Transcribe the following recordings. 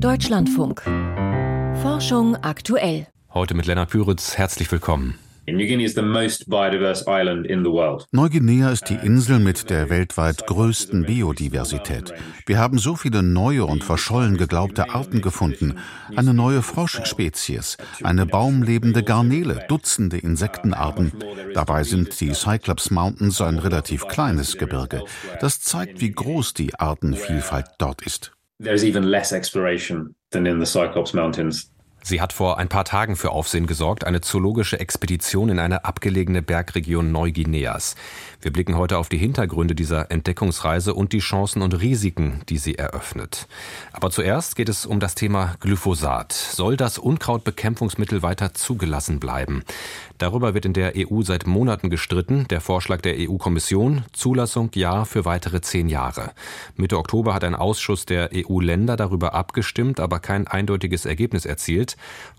Deutschlandfunk. Forschung aktuell. Heute mit Lennart Püritz. Herzlich willkommen. Neuguinea ist die Insel mit der weltweit größten Biodiversität. Wir haben so viele neue und verschollen geglaubte Arten gefunden. Eine neue Froschspezies, eine baumlebende Garnele, Dutzende Insektenarten. Dabei sind die Cyclops Mountains ein relativ kleines Gebirge. Das zeigt, wie groß die Artenvielfalt dort ist. There's even less exploration than in the Cyclops Mountains. Sie hat vor ein paar Tagen für Aufsehen gesorgt, eine zoologische Expedition in eine abgelegene Bergregion Neuguineas. Wir blicken heute auf die Hintergründe dieser Entdeckungsreise und die Chancen und Risiken, die sie eröffnet. Aber zuerst geht es um das Thema Glyphosat. Soll das Unkrautbekämpfungsmittel weiter zugelassen bleiben? Darüber wird in der EU seit Monaten gestritten. Der Vorschlag der EU-Kommission, Zulassung ja für weitere zehn Jahre. Mitte Oktober hat ein Ausschuss der EU-Länder darüber abgestimmt, aber kein eindeutiges Ergebnis erzielt.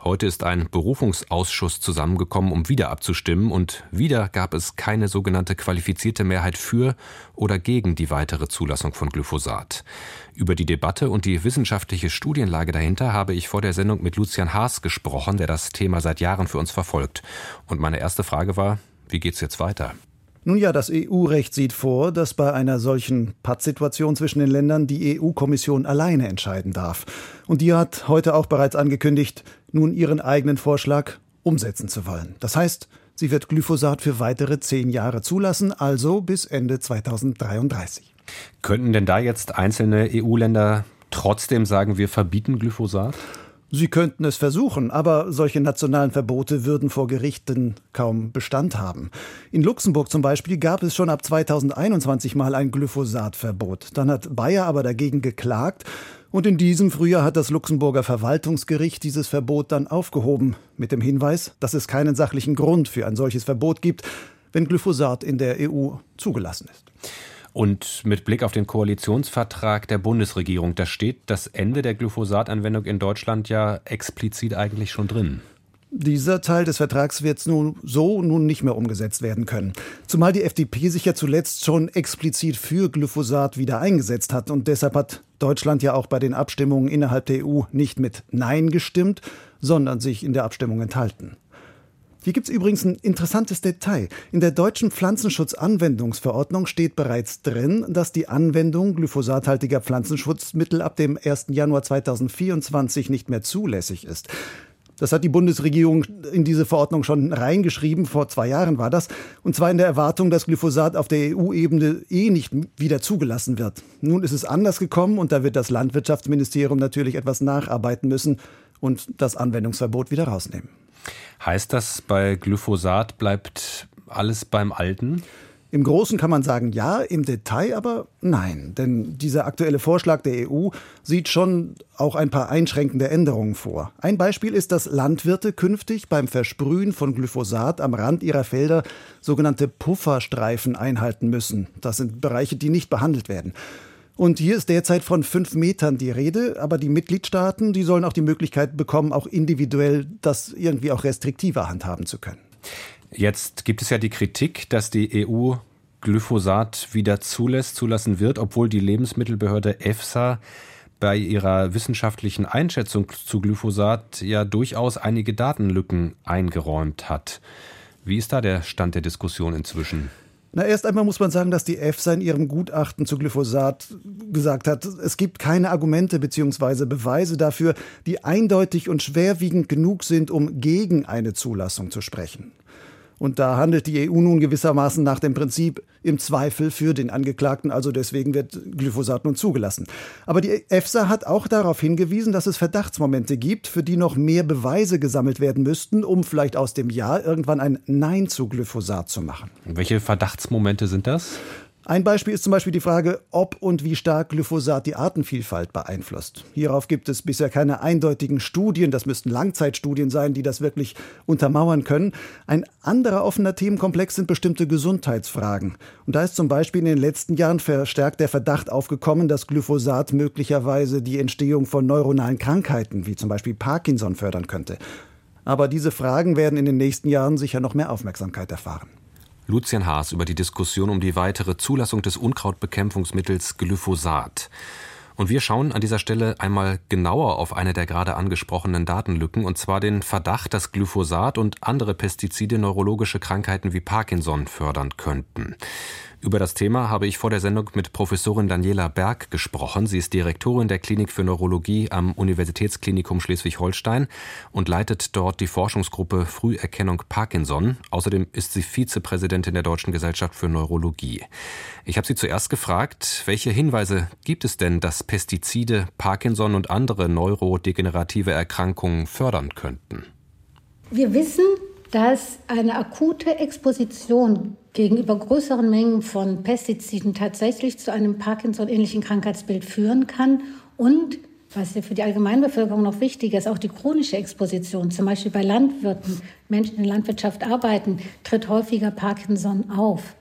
Heute ist ein Berufungsausschuss zusammengekommen, um wieder abzustimmen und wieder gab es keine sogenannte qualifizierte Mehrheit für oder gegen die weitere Zulassung von Glyphosat. Über die Debatte und die wissenschaftliche Studienlage dahinter habe ich vor der Sendung mit Lucian Haas gesprochen, der das Thema seit Jahren für uns verfolgt. Und meine erste Frage war, wie geht's jetzt weiter? Nun ja, das EU-Recht sieht vor, dass bei einer solchen Pattsituation zwischen den Ländern die EU-Kommission alleine entscheiden darf. Und die hat heute auch bereits angekündigt, nun ihren eigenen Vorschlag umsetzen zu wollen. Das heißt, sie wird Glyphosat für weitere zehn Jahre zulassen, also bis Ende 2033. Könnten denn da jetzt einzelne EU-Länder trotzdem sagen, wir verbieten Glyphosat? Sie könnten es versuchen, aber solche nationalen Verbote würden vor Gerichten kaum Bestand haben. In Luxemburg zum Beispiel gab es schon ab 2021 mal ein Glyphosatverbot. Dann hat Bayer aber dagegen geklagt und in diesem Frühjahr hat das Luxemburger Verwaltungsgericht dieses Verbot dann aufgehoben, mit dem Hinweis, dass es keinen sachlichen Grund für ein solches Verbot gibt, wenn Glyphosat in der EU zugelassen ist. Und mit Blick auf den Koalitionsvertrag der Bundesregierung, da steht das Ende der Glyphosatanwendung in Deutschland ja explizit eigentlich schon drin. Dieser Teil des Vertrags wird nun so nun nicht mehr umgesetzt werden können. Zumal die FDP sich ja zuletzt schon explizit für Glyphosat wieder eingesetzt hat. Und deshalb hat Deutschland ja auch bei den Abstimmungen innerhalb der EU nicht mit Nein gestimmt, sondern sich in der Abstimmung enthalten. Hier gibt es übrigens ein interessantes Detail. In der deutschen Pflanzenschutzanwendungsverordnung steht bereits drin, dass die Anwendung glyphosathaltiger Pflanzenschutzmittel ab dem 1. Januar 2024 nicht mehr zulässig ist. Das hat die Bundesregierung in diese Verordnung schon reingeschrieben, vor zwei Jahren war das, und zwar in der Erwartung, dass Glyphosat auf der EU-Ebene eh nicht wieder zugelassen wird. Nun ist es anders gekommen und da wird das Landwirtschaftsministerium natürlich etwas nacharbeiten müssen und das Anwendungsverbot wieder rausnehmen. Heißt das, bei Glyphosat bleibt alles beim Alten? Im Großen kann man sagen ja, im Detail aber nein. Denn dieser aktuelle Vorschlag der EU sieht schon auch ein paar einschränkende Änderungen vor. Ein Beispiel ist, dass Landwirte künftig beim Versprühen von Glyphosat am Rand ihrer Felder sogenannte Pufferstreifen einhalten müssen. Das sind Bereiche, die nicht behandelt werden. Und hier ist derzeit von fünf Metern die Rede, aber die Mitgliedstaaten, die sollen auch die Möglichkeit bekommen, auch individuell das irgendwie auch restriktiver handhaben zu können. Jetzt gibt es ja die Kritik, dass die EU Glyphosat wieder zulässt, zulassen wird, obwohl die Lebensmittelbehörde EFSA bei ihrer wissenschaftlichen Einschätzung zu Glyphosat ja durchaus einige Datenlücken eingeräumt hat. Wie ist da der Stand der Diskussion inzwischen? Na, erst einmal muss man sagen, dass die EFSA in ihrem Gutachten zu Glyphosat gesagt hat, es gibt keine Argumente bzw. Beweise dafür, die eindeutig und schwerwiegend genug sind, um gegen eine Zulassung zu sprechen. Und da handelt die EU nun gewissermaßen nach dem Prinzip im Zweifel für den Angeklagten, also deswegen wird Glyphosat nun zugelassen. Aber die EFSA hat auch darauf hingewiesen, dass es Verdachtsmomente gibt, für die noch mehr Beweise gesammelt werden müssten, um vielleicht aus dem Ja irgendwann ein Nein zu Glyphosat zu machen. Welche Verdachtsmomente sind das? Ein Beispiel ist zum Beispiel die Frage, ob und wie stark Glyphosat die Artenvielfalt beeinflusst. Hierauf gibt es bisher keine eindeutigen Studien, das müssten Langzeitstudien sein, die das wirklich untermauern können. Ein anderer offener Themenkomplex sind bestimmte Gesundheitsfragen. Und da ist zum Beispiel in den letzten Jahren verstärkt der Verdacht aufgekommen, dass Glyphosat möglicherweise die Entstehung von neuronalen Krankheiten wie zum Beispiel Parkinson fördern könnte. Aber diese Fragen werden in den nächsten Jahren sicher noch mehr Aufmerksamkeit erfahren. Lucian Haas über die Diskussion um die weitere Zulassung des Unkrautbekämpfungsmittels Glyphosat. Und wir schauen an dieser Stelle einmal genauer auf eine der gerade angesprochenen Datenlücken, und zwar den Verdacht, dass Glyphosat und andere Pestizide neurologische Krankheiten wie Parkinson fördern könnten. Über das Thema habe ich vor der Sendung mit Professorin Daniela Berg gesprochen. Sie ist Direktorin der Klinik für Neurologie am Universitätsklinikum Schleswig-Holstein und leitet dort die Forschungsgruppe Früherkennung Parkinson. Außerdem ist sie Vizepräsidentin der Deutschen Gesellschaft für Neurologie. Ich habe sie zuerst gefragt, welche Hinweise gibt es denn, dass Pestizide Parkinson und andere neurodegenerative Erkrankungen fördern könnten? Wir wissen, dass eine akute Exposition gegenüber größeren Mengen von Pestiziden tatsächlich zu einem Parkinson-ähnlichen Krankheitsbild führen kann und was ja für die Allgemeinbevölkerung noch wichtiger ist, auch die chronische Exposition, zum Beispiel bei Landwirten, Menschen in der Landwirtschaft arbeiten, tritt häufiger Parkinson auf.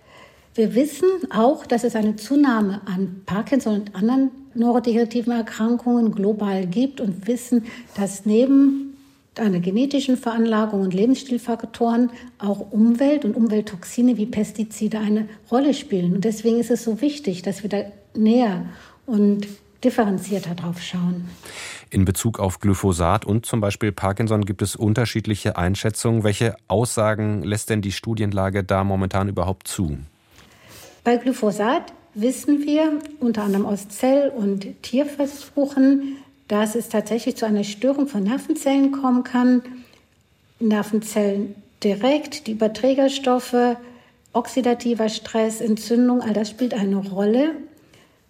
Wir wissen auch, dass es eine Zunahme an Parkinson und anderen neurodegenerativen Erkrankungen global gibt und wissen, dass neben einer genetischen Veranlagung und Lebensstilfaktoren auch Umwelt und Umwelttoxine wie Pestizide eine Rolle spielen. Und deswegen ist es so wichtig, dass wir da näher und differenzierter drauf schauen. In Bezug auf Glyphosat und zum Beispiel Parkinson gibt es unterschiedliche Einschätzungen. Welche Aussagen lässt denn die Studienlage da momentan überhaupt zu? Bei Glyphosat wissen wir unter anderem aus Zell- und Tierversuchen, dass es tatsächlich zu einer Störung von Nervenzellen kommen kann. Nervenzellen direkt, die Überträgerstoffe, oxidativer Stress, Entzündung, all das spielt eine Rolle.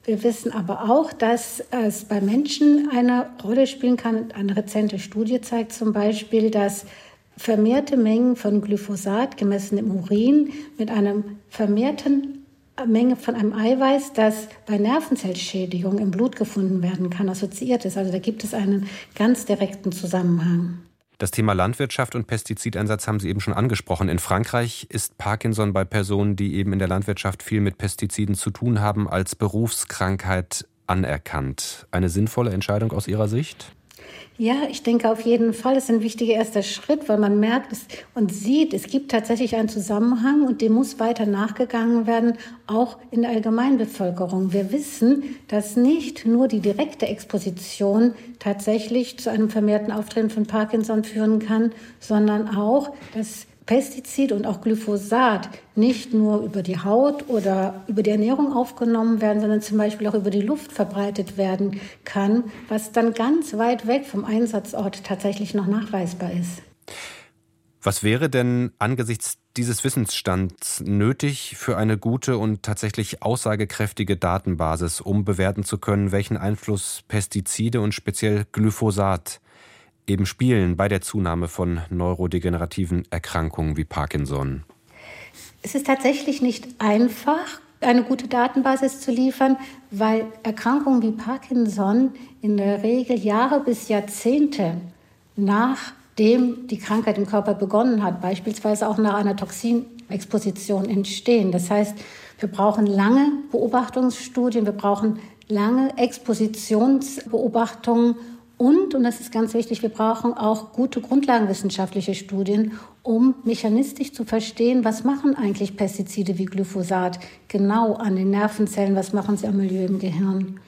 Wir wissen aber auch, dass es bei Menschen eine Rolle spielen kann. Eine rezente Studie zeigt zum Beispiel, dass vermehrte Mengen von Glyphosat gemessen im Urin mit einem vermehrten Menge von einem Eiweiß, das bei Nervenzellschädigung im Blut gefunden werden kann, assoziiert ist. Also da gibt es einen ganz direkten Zusammenhang. Das Thema Landwirtschaft und Pestizideinsatz haben Sie eben schon angesprochen. In Frankreich ist Parkinson bei Personen, die eben in der Landwirtschaft viel mit Pestiziden zu tun haben, als Berufskrankheit anerkannt. Eine sinnvolle Entscheidung aus Ihrer Sicht? Ja, ich denke auf jeden Fall, es ist ein wichtiger erster Schritt, weil man merkt und sieht, es gibt tatsächlich einen Zusammenhang und dem muss weiter nachgegangen werden, auch in der Allgemeinbevölkerung. Wir wissen, dass nicht nur die direkte Exposition tatsächlich zu einem vermehrten Auftreten von Parkinson führen kann, sondern auch, dass Pestizid und auch Glyphosat nicht nur über die Haut oder über die Ernährung aufgenommen werden, sondern zum Beispiel auch über die Luft verbreitet werden kann, was dann ganz weit weg vom Einsatzort tatsächlich noch nachweisbar ist. Was wäre denn angesichts dieses Wissensstands nötig für eine gute und tatsächlich aussagekräftige Datenbasis, um bewerten zu können, welchen Einfluss Pestizide und speziell Glyphosat eben spielen bei der Zunahme von neurodegenerativen Erkrankungen wie Parkinson? Es ist tatsächlich nicht einfach, eine gute Datenbasis zu liefern, weil Erkrankungen wie Parkinson in der Regel Jahre bis Jahrzehnte nachdem die Krankheit im Körper begonnen hat, beispielsweise auch nach einer Toxinexposition entstehen. Das heißt, wir brauchen lange Beobachtungsstudien, wir brauchen lange Expositionsbeobachtungen und, und das ist ganz wichtig, wir brauchen auch gute grundlagenwissenschaftliche Studien, um mechanistisch zu verstehen, was machen eigentlich Pestizide wie Glyphosat genau an den Nervenzellen, was machen sie am Milieu im Gehirn.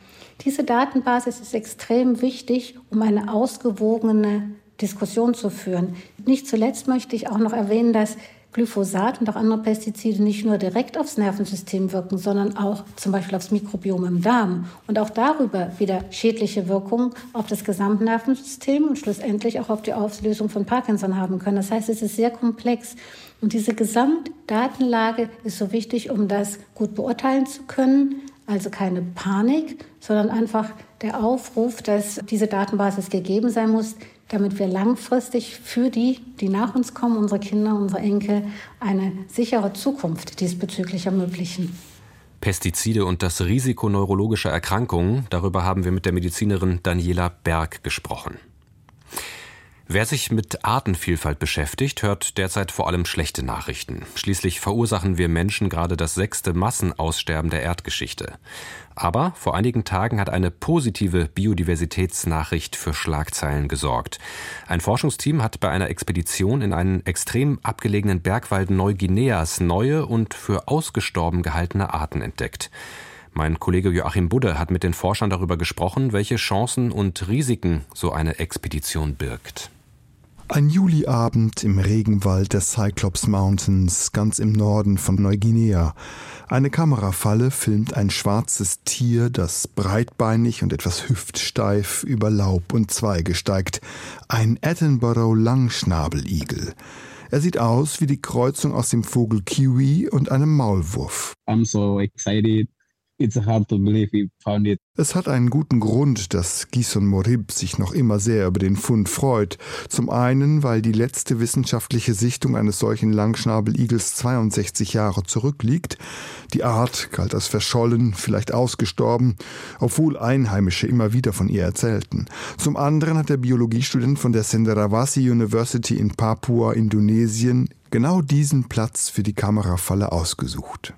Diese Datenbasis ist extrem wichtig, um eine ausgewogene Diskussion zu führen. Nicht zuletzt möchte ich auch noch erwähnen, dass Glyphosat und auch andere Pestizide nicht nur direkt aufs Nervensystem wirken, sondern auch zum Beispiel aufs Mikrobiom im Darm und auch darüber wieder schädliche Wirkungen auf das Gesamtnervensystem und schlussendlich auch auf die Auslösung von Parkinson haben können. Das heißt, es ist sehr komplex. Und diese Gesamtdatenlage ist so wichtig, um das gut beurteilen zu können. Also keine Panik, sondern einfach der Aufruf, dass diese Datenbasis gegeben sein muss, damit wir langfristig für die, die nach uns kommen, unsere Kinder, unsere Enkel, eine sichere Zukunft diesbezüglich ermöglichen. Pestizide und das Risiko neurologischer Erkrankungen, darüber haben wir mit der Medizinerin Daniela Berg gesprochen. Wer sich mit Artenvielfalt beschäftigt, hört derzeit vor allem schlechte Nachrichten. Schließlich verursachen wir Menschen gerade das sechste Massenaussterben der Erdgeschichte. Aber vor einigen Tagen hat eine positive Biodiversitätsnachricht für Schlagzeilen gesorgt. Ein Forschungsteam hat bei einer Expedition in einen extrem abgelegenen Bergwald Neuguineas neue und für ausgestorben gehaltene Arten entdeckt. Mein Kollege Joachim Budde hat mit den Forschern darüber gesprochen, welche Chancen und Risiken so eine Expedition birgt. Ein Juliabend im Regenwald der Cyclops Mountains, ganz im Norden von Neuguinea. Eine Kamerafalle filmt ein schwarzes Tier, das breitbeinig und etwas hüftsteif über Laub und Zweige steigt. Ein Edinburgh Langschnabeligel. Er sieht aus wie die Kreuzung aus dem Vogel Kiwi und einem Maulwurf. I'm so excited It's hard to believe we found it. Es hat einen guten Grund, dass Gison Morib sich noch immer sehr über den Fund freut. Zum einen, weil die letzte wissenschaftliche Sichtung eines solchen Langschnabeligels 62 Jahre zurückliegt. Die Art galt als verschollen, vielleicht ausgestorben, obwohl Einheimische immer wieder von ihr erzählten. Zum anderen hat der Biologiestudent von der Cenderawasih University in Papua, Indonesien, genau diesen Platz für die Kamerafalle ausgesucht.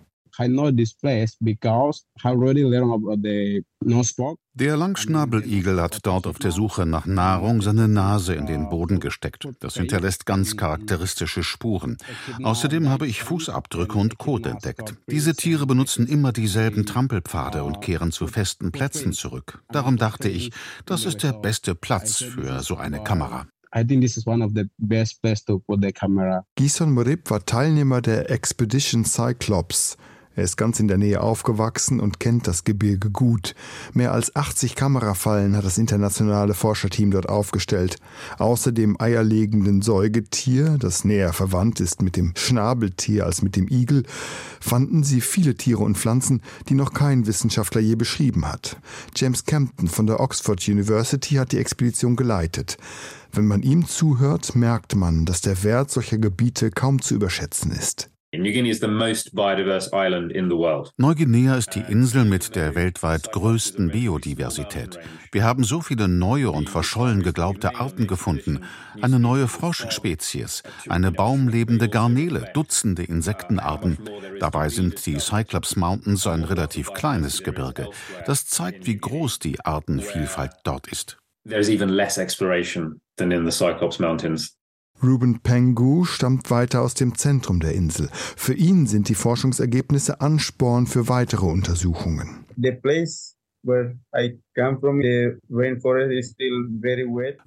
Der Langschnabeligel hat dort auf der Suche nach Nahrung seine Nase in den Boden gesteckt. Das hinterlässt ganz charakteristische Spuren. Außerdem habe ich Fußabdrücke und Kot entdeckt. Diese Tiere benutzen immer dieselben Trampelpfade und kehren zu festen Plätzen zurück. Darum dachte ich, das ist der beste Platz für so eine Kamera. I think this is one of the best place to put the camera. Gison Morib war Teilnehmer der Expedition Cyclops. Er ist ganz in der Nähe aufgewachsen und kennt das Gebirge gut. Mehr als 80 Kamerafallen hat das internationale Forscherteam dort aufgestellt. Außer dem eierlegenden Säugetier, das näher verwandt ist mit dem Schnabeltier als mit dem Igel, fanden sie viele Tiere und Pflanzen, die noch kein Wissenschaftler je beschrieben hat. James Campton von der Oxford University hat die Expedition geleitet. Wenn man ihm zuhört, merkt man, dass der Wert solcher Gebiete kaum zu überschätzen ist. Neuguinea ist die Insel mit der weltweit größten Biodiversität. Wir haben so viele neue und verschollen geglaubte Arten gefunden. Eine neue Froschspezies, eine baumlebende Garnele, Dutzende Insektenarten. Dabei sind die Cyclops Mountains ein relativ kleines Gebirge. Das zeigt, wie groß die Artenvielfalt dort ist. There's even less exploration than in the Cyclops Mountains. Ruben Pengu stammt weiter aus dem Zentrum der Insel. Für ihn sind die Forschungsergebnisse Ansporn für weitere Untersuchungen.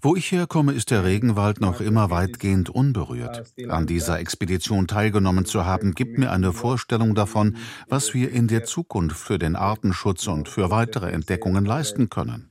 Wo ich herkomme, ist der Regenwald noch immer weitgehend unberührt. An dieser Expedition teilgenommen zu haben, gibt mir eine Vorstellung davon, was wir in der Zukunft für den Artenschutz und für weitere Entdeckungen leisten können.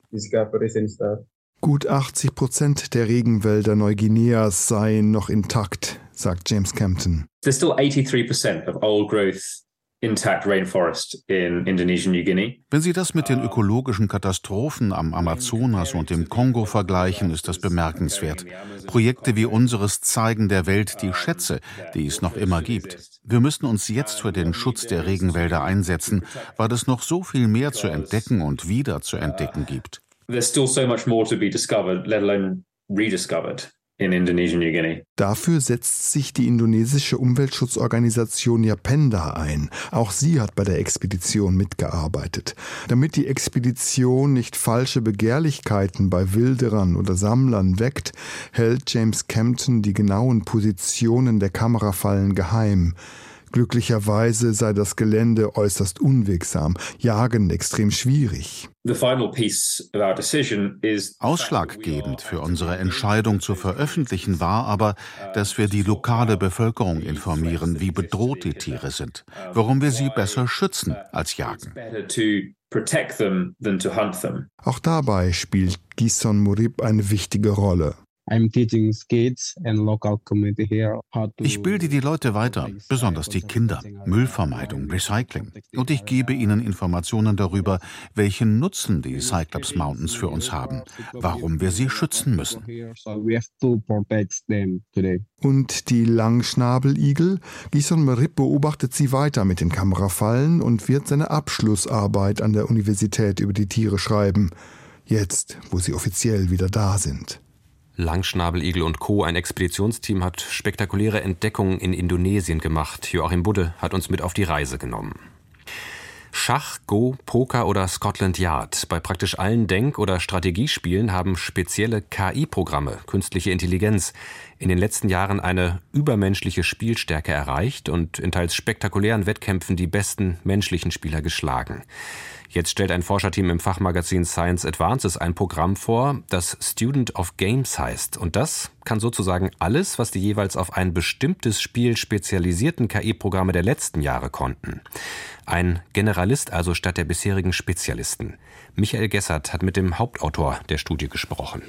Gut 80 Prozent der Regenwälder Neuguineas seien noch intakt, sagt James Campton. There's still 83% of old growth intact rainforest in Indonesia New Guinea. Wenn Sie das mit den ökologischen Katastrophen am Amazonas und im Kongo vergleichen, ist das bemerkenswert. Projekte wie unseres zeigen der Welt die Schätze, die es noch immer gibt. Wir müssen uns jetzt für den Schutz der Regenwälder einsetzen, weil es noch so viel mehr zu entdecken und wieder zu entdecken gibt there's still so much more to be discovered, let alone rediscovered. In Indonesia, New Guinea. Dafür setzt sich die indonesische Umweltschutzorganisation Yapenda ein. Auch sie hat bei der Expedition mitgearbeitet. Damit die Expedition nicht falsche Begehrlichkeiten bei Wilderern oder Sammlern weckt, hält James Campton die genauen Positionen der Kamerafallen geheim. Glücklicherweise sei das Gelände äußerst unwegsam, Jagen extrem schwierig. Ausschlaggebend für unsere Entscheidung zu veröffentlichen war aber, dass wir die lokale Bevölkerung informieren, wie bedroht die Tiere sind, warum wir sie besser schützen als jagen. Auch dabei spielt Gison Murib eine wichtige Rolle. Ich bilde die Leute weiter, besonders die Kinder, Müllvermeidung, Recycling. Und ich gebe ihnen Informationen darüber, welchen Nutzen die Cyclops Mountains für uns haben, warum wir sie schützen müssen. Und die Langschnabeligel? Gison Merip beobachtet sie weiter mit den Kamerafallen und wird seine Abschlussarbeit an der Universität über die Tiere schreiben. Jetzt, wo sie offiziell wieder da sind. Langschnabeligel und Co. Ein Expeditionsteam hat spektakuläre Entdeckungen in Indonesien gemacht. Joachim Budde hat uns mit auf die Reise genommen. Schach, Go, Poker oder Scotland Yard. Bei praktisch allen Denk- oder Strategiespielen haben spezielle KI-Programme, künstliche Intelligenz, in den letzten Jahren eine übermenschliche Spielstärke erreicht und in teils spektakulären Wettkämpfen die besten menschlichen Spieler geschlagen. Jetzt stellt ein Forscherteam im Fachmagazin Science Advances ein Programm vor, das Student of Games heißt. Und das kann sozusagen alles, was die jeweils auf ein bestimmtes Spiel spezialisierten KI-Programme der letzten Jahre konnten. Ein Generalist also statt der bisherigen Spezialisten. Michael Gessert hat mit dem Hauptautor der Studie gesprochen.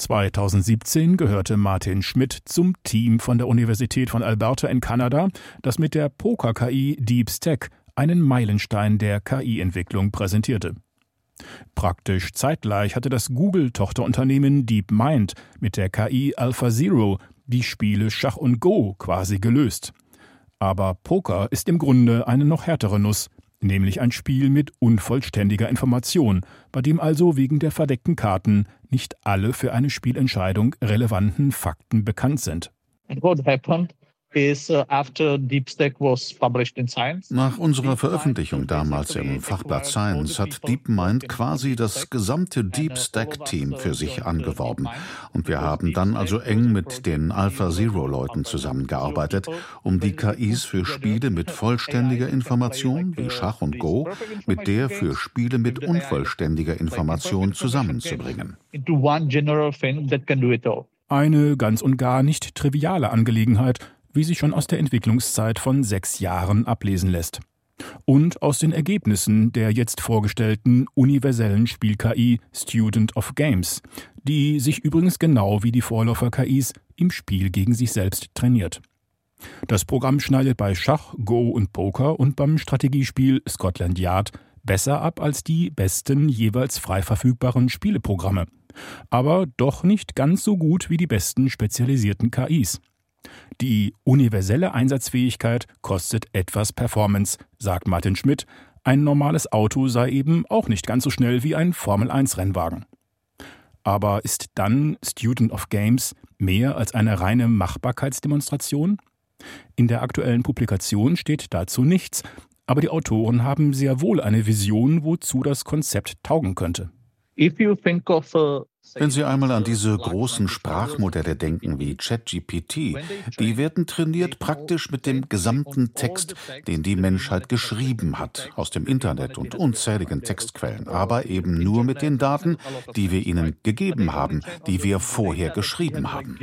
2017 gehörte Martin Schmidt zum Team von der Universität von Alberta in Kanada, das mit der Poker-KI DeepStack einen Meilenstein der KI-Entwicklung präsentierte. Praktisch zeitgleich hatte das Google-Tochterunternehmen DeepMind mit der KI AlphaZero die Spiele Schach und Go quasi gelöst. Aber Poker ist im Grunde eine noch härtere Nuss, nämlich ein Spiel mit unvollständiger Information, bei dem also wegen der verdeckten Karten nicht alle für eine Spielentscheidung relevanten Fakten bekannt sind. And what happened Uh, Nach unserer Veröffentlichung damals im Fachblatt Science hat DeepMind quasi das gesamte DeepStack-Team für sich angeworben. Und wir haben dann also eng mit den AlphaZero-Leuten zusammengearbeitet, um die KIs für Spiele mit vollständiger Information wie Schach und Go mit der für Spiele mit unvollständiger Information zusammenzubringen. Eine ganz und gar nicht triviale Angelegenheit, wie sich schon aus der Entwicklungszeit von sechs Jahren ablesen lässt. Und aus den Ergebnissen der jetzt vorgestellten universellen Spiel-KI Student of Games, die sich übrigens genau wie die Vorläufer-KIs im Spiel gegen sich selbst trainiert. Das Programm schneidet bei Schach, Go und Poker und beim Strategiespiel Scotland Yard besser ab als die besten jeweils frei verfügbaren Spieleprogramme, aber doch nicht ganz so gut wie die besten spezialisierten KIs. Die universelle Einsatzfähigkeit kostet etwas Performance, sagt Martin Schmidt. Ein normales Auto sei eben auch nicht ganz so schnell wie ein Formel-1-Rennwagen. Aber ist dann Student of Games mehr als eine reine Machbarkeitsdemonstration? In der aktuellen Publikation steht dazu nichts, aber die Autoren haben sehr wohl eine Vision, wozu das Konzept taugen könnte. If you think of a wenn Sie einmal an diese großen Sprachmodelle denken wie ChatGPT, die werden trainiert praktisch mit dem gesamten Text, den die Menschheit geschrieben hat, aus dem Internet und unzähligen Textquellen, aber eben nur mit den Daten, die wir ihnen gegeben haben, die wir vorher geschrieben haben.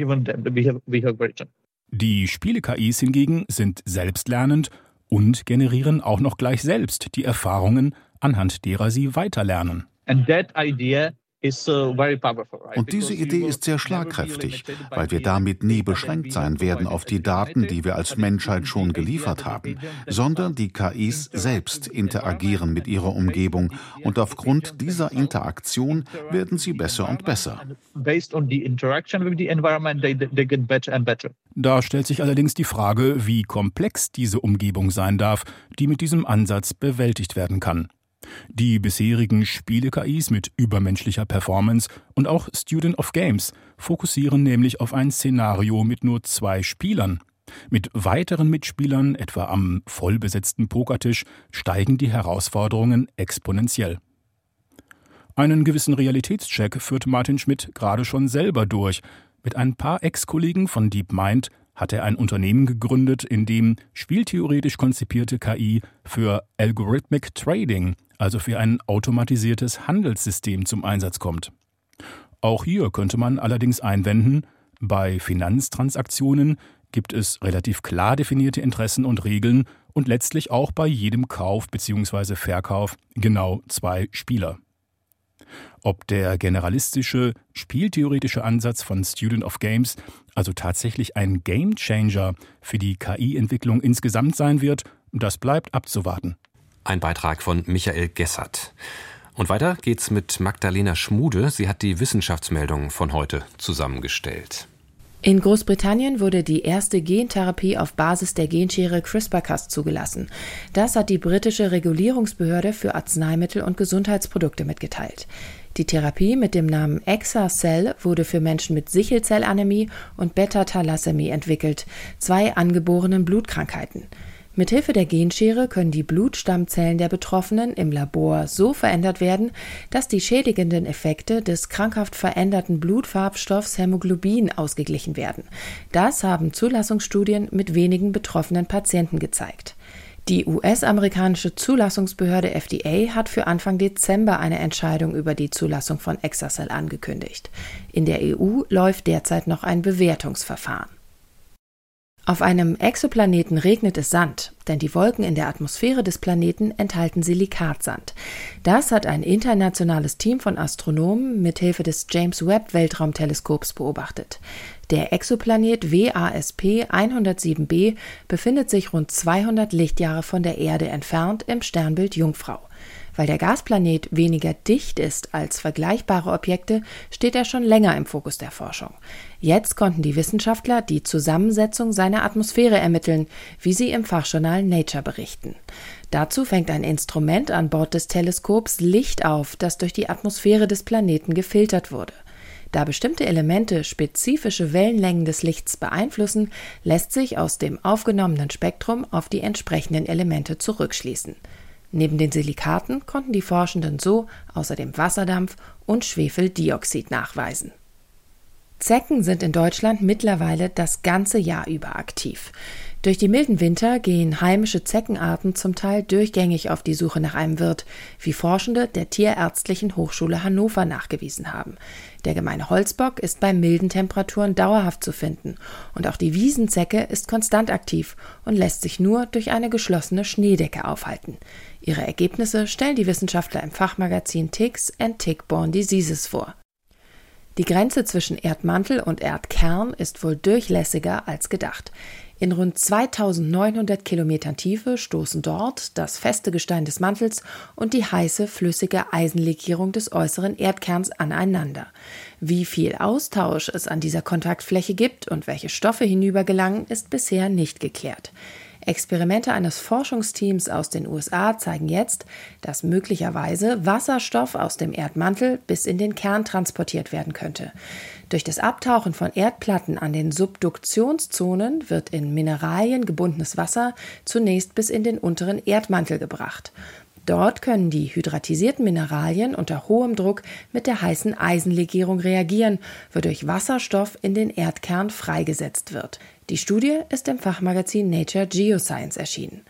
Die Spiele-KIs hingegen sind selbstlernend und generieren auch noch gleich selbst die Erfahrungen, anhand derer sie weiterlernen. And that idea Und diese Idee ist sehr schlagkräftig, weil wir damit nie beschränkt sein werden auf die Daten, die wir als Menschheit schon geliefert haben, sondern die KIs selbst interagieren mit ihrer Umgebung und aufgrund dieser Interaktion werden sie besser und besser. Da stellt sich allerdings die Frage, wie komplex diese Umgebung sein darf, die mit diesem Ansatz bewältigt werden kann. Die bisherigen Spiele-KIs mit übermenschlicher Performance und auch Student of Games fokussieren nämlich auf ein Szenario mit nur zwei Spielern. Mit weiteren Mitspielern, etwa am vollbesetzten Pokertisch, steigen die Herausforderungen exponentiell. Einen gewissen Realitätscheck führt Martin Schmidt gerade schon selber durch. Mit ein paar Ex-Kollegen von DeepMind hat er ein Unternehmen gegründet, in dem spieltheoretisch konzipierte KI für Algorithmic Trading also für ein automatisiertes Handelssystem zum Einsatz kommt. Auch hier könnte man allerdings einwenden, bei Finanztransaktionen gibt es relativ klar definierte Interessen und Regeln und letztlich auch bei jedem Kauf bzw. Verkauf genau zwei Spieler. Ob der generalistische, spieltheoretische Ansatz von Student of Games also tatsächlich ein Gamechanger für die KI-Entwicklung insgesamt sein wird, das bleibt abzuwarten. Ein Beitrag von Michael Gessert. Und weiter geht's mit Magdalena Schmude. Sie hat die Wissenschaftsmeldung von heute zusammengestellt. In Großbritannien wurde die erste Gentherapie auf Basis der Genschere CRISPR-Cas zugelassen. Das hat die britische Regulierungsbehörde für Arzneimittel und Gesundheitsprodukte mitgeteilt. Die Therapie mit dem Namen Exacell wurde für Menschen mit Sichelzellanämie und Beta-Thalassämie entwickelt, zwei angeborenen Blutkrankheiten. Mithilfe der Genschere können die Blutstammzellen der Betroffenen im Labor so verändert werden, dass die schädigenden Effekte des krankhaft veränderten Blutfarbstoffs Hämoglobin ausgeglichen werden. Das haben Zulassungsstudien mit wenigen betroffenen Patienten gezeigt. Die US-amerikanische Zulassungsbehörde FDA hat für Anfang Dezember eine Entscheidung über die Zulassung von Exacel angekündigt. In der EU läuft derzeit noch ein Bewertungsverfahren. Auf einem Exoplaneten regnet es Sand, denn die Wolken in der Atmosphäre des Planeten enthalten Silikatsand. Das hat ein internationales Team von Astronomen mithilfe des James Webb Weltraumteleskops beobachtet. Der Exoplanet WASP 107b befindet sich rund 200 Lichtjahre von der Erde entfernt im Sternbild Jungfrau. Weil der Gasplanet weniger dicht ist als vergleichbare Objekte, steht er schon länger im Fokus der Forschung. Jetzt konnten die Wissenschaftler die Zusammensetzung seiner Atmosphäre ermitteln, wie sie im Fachjournal Nature berichten. Dazu fängt ein Instrument an Bord des Teleskops Licht auf, das durch die Atmosphäre des Planeten gefiltert wurde. Da bestimmte Elemente spezifische Wellenlängen des Lichts beeinflussen, lässt sich aus dem aufgenommenen Spektrum auf die entsprechenden Elemente zurückschließen. Neben den Silikaten konnten die Forschenden so außerdem Wasserdampf und Schwefeldioxid nachweisen. Zecken sind in Deutschland mittlerweile das ganze Jahr über aktiv. Durch die milden Winter gehen heimische Zeckenarten zum Teil durchgängig auf die Suche nach einem Wirt, wie Forschende der Tierärztlichen Hochschule Hannover nachgewiesen haben. Der gemeine Holzbock ist bei milden Temperaturen dauerhaft zu finden und auch die Wiesenzecke ist konstant aktiv und lässt sich nur durch eine geschlossene Schneedecke aufhalten. Ihre Ergebnisse stellen die Wissenschaftler im Fachmagazin Ticks and Tick-Borne Diseases vor. Die Grenze zwischen Erdmantel und Erdkern ist wohl durchlässiger als gedacht. In rund 2900 Kilometern Tiefe stoßen dort das feste Gestein des Mantels und die heiße, flüssige Eisenlegierung des äußeren Erdkerns aneinander. Wie viel Austausch es an dieser Kontaktfläche gibt und welche Stoffe hinübergelangen, ist bisher nicht geklärt. Experimente eines Forschungsteams aus den USA zeigen jetzt, dass möglicherweise Wasserstoff aus dem Erdmantel bis in den Kern transportiert werden könnte. Durch das Abtauchen von Erdplatten an den Subduktionszonen wird in Mineralien gebundenes Wasser zunächst bis in den unteren Erdmantel gebracht. Dort können die hydratisierten Mineralien unter hohem Druck mit der heißen Eisenlegierung reagieren, wodurch Wasserstoff in den Erdkern freigesetzt wird. Die Studie ist im Fachmagazin Nature Geoscience erschienen.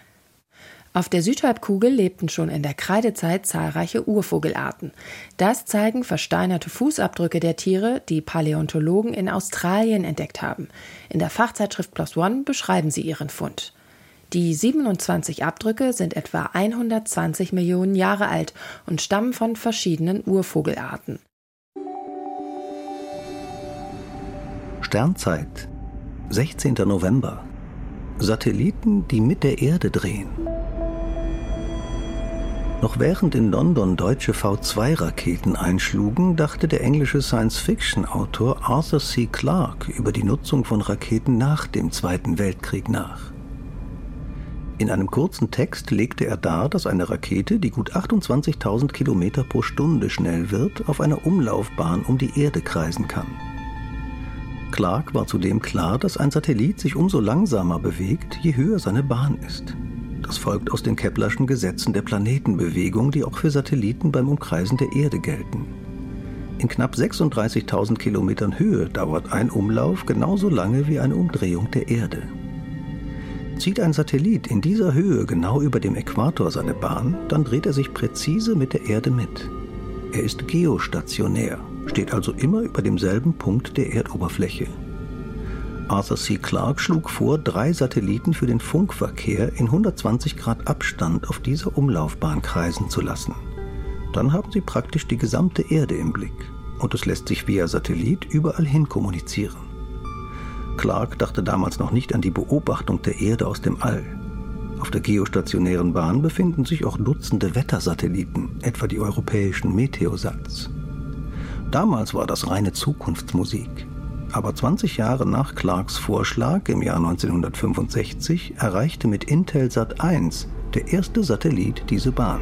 Auf der Südhalbkugel lebten schon in der Kreidezeit zahlreiche Urvogelarten. Das zeigen versteinerte Fußabdrücke der Tiere, die Paläontologen in Australien entdeckt haben. In der Fachzeitschrift PLOS ONE beschreiben sie ihren Fund. Die 27 Abdrücke sind etwa 120 Millionen Jahre alt und stammen von verschiedenen Urvogelarten. Sternzeit 16. November. Satelliten, die mit der Erde drehen. Noch während in London deutsche V2-Raketen einschlugen, dachte der englische Science-Fiction-Autor Arthur C. Clarke über die Nutzung von Raketen nach dem Zweiten Weltkrieg nach. In einem kurzen Text legte er dar, dass eine Rakete, die gut 28.000 Kilometer pro Stunde schnell wird, auf einer Umlaufbahn um die Erde kreisen kann. Clark war zudem klar, dass ein Satellit sich umso langsamer bewegt, je höher seine Bahn ist. Das folgt aus den Keplerschen Gesetzen der Planetenbewegung, die auch für Satelliten beim Umkreisen der Erde gelten. In knapp 36.000 Kilometern Höhe dauert ein Umlauf genauso lange wie eine Umdrehung der Erde. Zieht ein Satellit in dieser Höhe genau über dem Äquator seine Bahn, dann dreht er sich präzise mit der Erde mit. Er ist geostationär, steht also immer über demselben Punkt der Erdoberfläche. Arthur C. Clarke schlug vor, drei Satelliten für den Funkverkehr in 120 Grad Abstand auf dieser Umlaufbahn kreisen zu lassen. Dann haben sie praktisch die gesamte Erde im Blick und es lässt sich via Satellit überall hin kommunizieren. Clarke dachte damals noch nicht an die Beobachtung der Erde aus dem All. Auf der geostationären Bahn befinden sich auch Dutzende Wettersatelliten, etwa die europäischen Meteosats. Damals war das reine Zukunftsmusik. Aber 20 Jahre nach Clarks Vorschlag im Jahr 1965 erreichte mit Intelsat 1 der erste Satellit diese Bahn.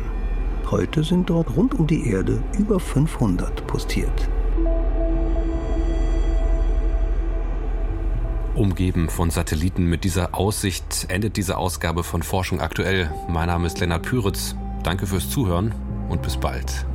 Heute sind dort rund um die Erde über 500 postiert. umgeben von Satelliten. Mit dieser Aussicht endet diese Ausgabe von Forschung aktuell. Mein Name ist Lennart Püritz. Danke fürs Zuhören und bis bald.